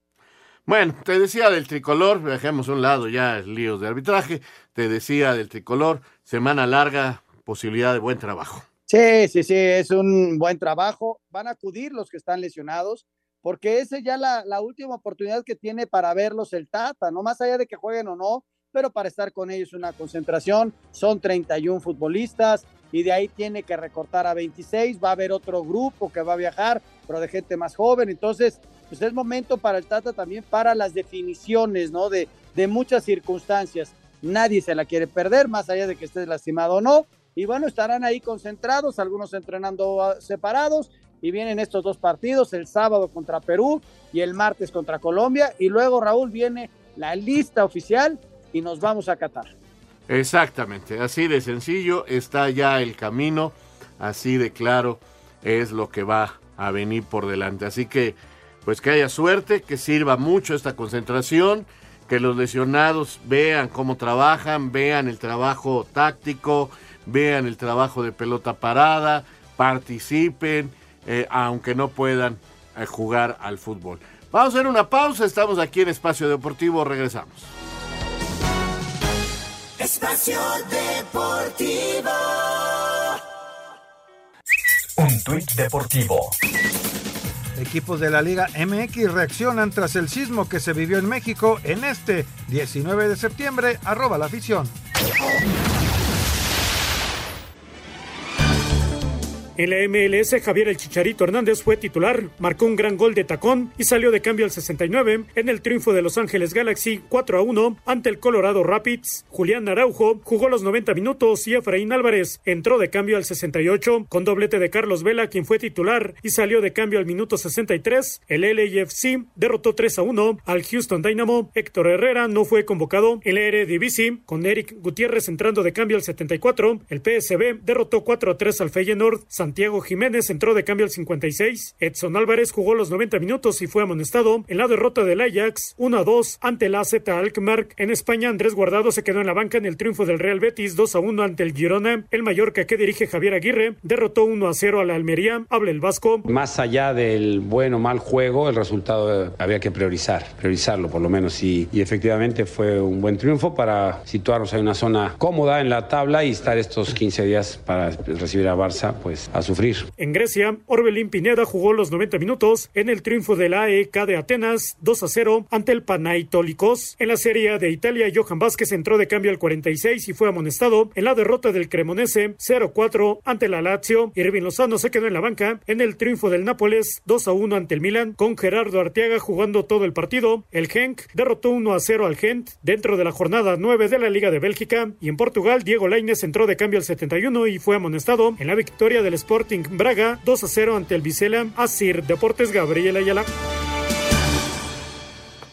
Bueno, te decía del tricolor, dejemos a un lado ya líos de arbitraje, te decía del tricolor, semana larga, posibilidad de buen trabajo. Sí, sí, sí, es un buen trabajo. Van a acudir los que están lesionados, porque esa es ya la, última oportunidad que tiene para verlos el Tata, no más allá de que jueguen o no, pero para estar con ellos una concentración. Son 31 futbolistas y de ahí tiene que recortar a 26. Va a haber otro grupo que va a viajar, pero de gente más joven. Entonces, pues es momento para el Tata también para las definiciones, ¿no? De, de muchas circunstancias. Nadie se la quiere perder, más allá de que estés lastimado o no. Y bueno, estarán ahí concentrados, algunos entrenando ah, separados. Y vienen estos dos partidos, el sábado contra Perú y el martes contra Colombia. Y luego, Raúl, viene la lista oficial y nos vamos a Qatar. Exactamente, así de sencillo está ya el camino, así de claro es lo que va a venir por delante. Así que, pues que haya suerte, que sirva mucho esta concentración, que los lesionados vean cómo trabajan, vean el trabajo táctico, vean el trabajo de pelota parada, participen, eh, aunque no puedan eh, jugar al fútbol. Vamos a hacer una pausa, estamos aquí en Espacio Deportivo, regresamos. Espacio Deportivo. Un tuit deportivo. Equipos de la Liga MX reaccionan tras el sismo que se vivió en México en este 19 de septiembre. Arroba la afición. En la MLS, Javier El Chicharito Hernández fue titular, marcó un gran gol de tacón y salió de cambio al 69 en el triunfo de Los Ángeles Galaxy 4 a 1 ante el Colorado Rapids. Julián Araujo jugó los 90 minutos y Efraín Álvarez entró de cambio al 68 con doblete de Carlos Vela, quien fue titular y salió de cambio al minuto 63. El LAFC derrotó 3 a 1 al Houston Dynamo. Héctor Herrera no fue convocado en la Eredivisie con Eric Gutiérrez entrando de cambio al 74. El PSB derrotó 4 a 3 al Feyenoord. Santiago Jiménez entró de cambio al 56. Edson Álvarez jugó los 90 minutos y fue amonestado en la derrota del Ajax 1 a 2 ante el AZ Alkmaar. En España, Andrés Guardado se quedó en la banca en el triunfo del Real Betis 2 a 1 ante el Girona. El Mallorca que dirige Javier Aguirre derrotó 1 a 0 a la Almería. Habla el Vasco. Más allá del buen o mal juego, el resultado eh, había que priorizar, priorizarlo por lo menos. Y, y efectivamente fue un buen triunfo para situarnos en una zona cómoda en la tabla y estar estos 15 días para recibir a Barça, pues En Grecia, Orbelín Pineda jugó los 90 minutos en el triunfo de la AEK de Atenas 2 a 0 ante el Panaitolicos. En la Serie A de Italia, Johan Vázquez entró de cambio al 46 y fue amonestado en la derrota del Cremonese 0-4 ante la Lazio. Irving Lozano se quedó en la banca en el triunfo del Nápoles 2 a 1 ante el Milan con Gerardo Arteaga jugando todo el partido. El Genk derrotó 1 a 0 al Gent dentro de la jornada 9 de la Liga de Bélgica y en Portugal Diego Lainez entró de cambio al 71 y fue amonestado en la victoria del Sporting Braga 2 a 0 ante el Vizela. Asir Deportes Gabriel Ayala.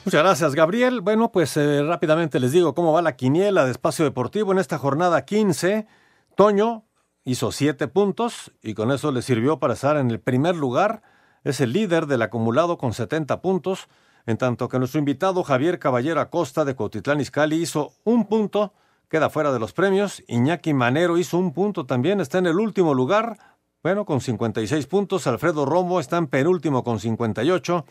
Muchas gracias, Gabriel. Bueno, pues eh, rápidamente les digo cómo va la quiniela de espacio deportivo en esta jornada 15. Toño hizo 7 puntos y con eso le sirvió para estar en el primer lugar. Es el líder del acumulado con 70 puntos, en tanto que nuestro invitado Javier Caballero Acosta de Cotitlán Izcalli hizo un punto, queda fuera de los premios. Iñaki Manero hizo un punto también, está en el último lugar, bueno, con 56 puntos. Alfredo Romo está en penúltimo con 58.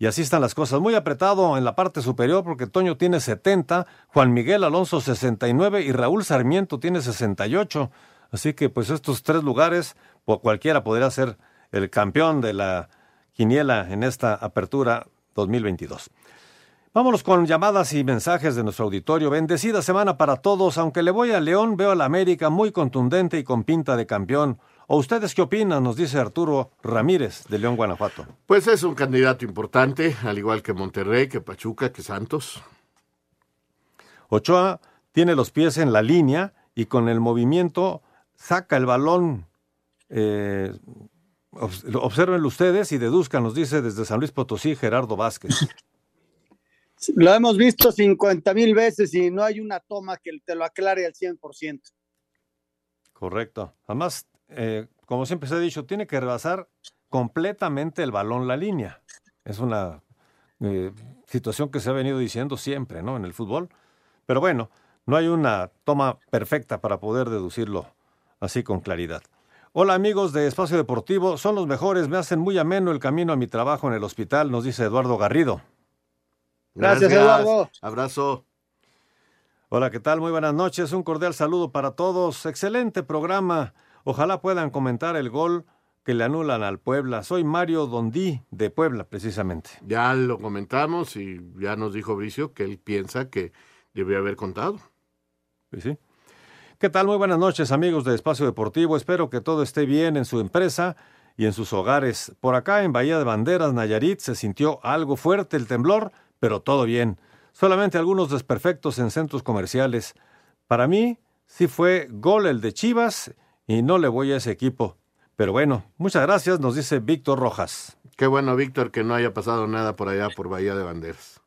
Y así están las cosas. Muy apretado en la parte superior porque Toño tiene 70, Juan Miguel Alonso 69 y Raúl Sarmiento tiene 68. Así que pues estos tres lugares, cualquiera podría ser el campeón de la quiniela en esta apertura 2022. Vámonos con llamadas y mensajes de nuestro auditorio. Bendecida semana para todos. Aunque le voy a León, veo a la América muy contundente y con pinta de campeón. ¿O ustedes qué opinan? Nos dice Arturo Ramírez de León, Guanajuato. Pues es un candidato importante, al igual que Monterrey, que Pachuca, que Santos. Ochoa tiene los pies en la línea y con el movimiento saca el balón. Eh, observenlo ustedes y deduzcan, nos dice desde San Luis Potosí Gerardo Vázquez. Lo hemos visto 50 mil veces y no hay una toma que te lo aclare al 100%. Correcto. Además, eh, como siempre se ha dicho, tiene que rebasar completamente el balón la línea. Es una eh, situación que se ha venido diciendo siempre, ¿no? En el fútbol. Pero bueno, no hay una toma perfecta para poder deducirlo así con claridad. Hola amigos de Espacio Deportivo, son los mejores, me hacen muy ameno el camino a mi trabajo en el hospital, nos dice Eduardo Garrido. Gracias, Eduardo. Abrazo. Hola, ¿qué tal? Muy buenas noches. Un cordial saludo para todos. Excelente programa. Ojalá puedan comentar el gol que le anulan al Puebla. Soy Mario Dondí de Puebla, precisamente. Ya lo comentamos y ya nos dijo Bricio que él piensa que debió haber contado. Sí, sí. ¿Qué tal? Muy buenas noches, amigos de Espacio Deportivo. Espero que todo esté bien en su empresa y en sus hogares. Por acá en Bahía de Banderas, Nayarit, se sintió algo fuerte el temblor, pero todo bien. Solamente algunos desperfectos en centros comerciales. Para mí, sí fue gol el de Chivas y no le voy a ese equipo. Pero bueno, muchas gracias, nos dice Víctor Rojas. Qué bueno, Víctor, que no haya pasado nada por allá, por Bahía de Banderas.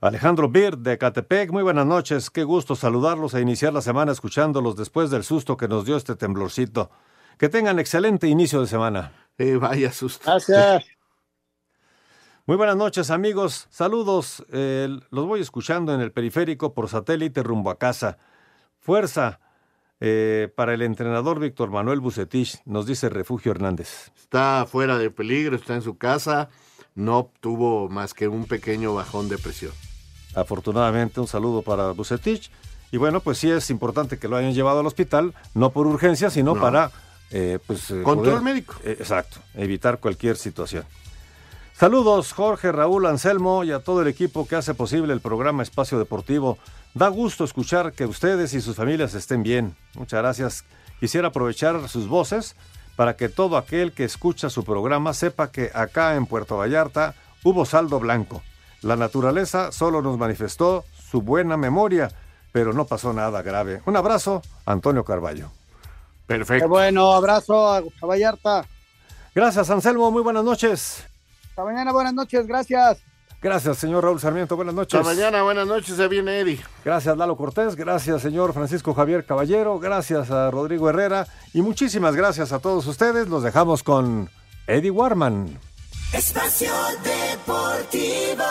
Alejandro Bir de Catepec, muy buenas noches. Qué gusto saludarlos e iniciar la semana escuchándolos después del susto que nos dio este temblorcito. Que tengan excelente inicio de semana. Eh, vaya susto. Gracias. Muy buenas noches, amigos. Saludos. Eh, los voy escuchando en el periférico por satélite rumbo a casa. Fuerza eh, para el entrenador Víctor Manuel Bucetich, nos dice Refugio Hernández. Está fuera de peligro, está en su casa. No tuvo más que un pequeño bajón de presión. Afortunadamente, un saludo para Bucetich. Y bueno, pues sí es importante que lo hayan llevado al hospital, no por urgencia, sino No. para... eh, pues, eh, Control poder- médico. eh, exacto, evitar cualquier situación. Saludos Jorge, Raúl, Anselmo y a todo el equipo que hace posible el programa Espacio Deportivo. Da gusto escuchar que ustedes y sus familias estén bien. Muchas gracias. Quisiera aprovechar sus voces para que todo aquel que escucha su programa sepa que acá en Puerto Vallarta hubo saldo blanco. La naturaleza solo nos manifestó su buena memoria, pero no pasó nada grave. Un abrazo, Antonio Carballo. Qué Perfecto. bueno, abrazo a Vallarta. Gracias, Anselmo. Muy buenas noches. Hasta mañana, buenas noches, gracias. Gracias, señor Raúl Sarmiento. Buenas noches. Hasta mañana, buenas noches, se viene Eddie. Gracias, Lalo Cortés. Gracias, señor Francisco Javier Caballero. Gracias a Rodrigo Herrera. Y muchísimas gracias a todos ustedes. Los dejamos con Eddie Warman. Espacio Deportivo.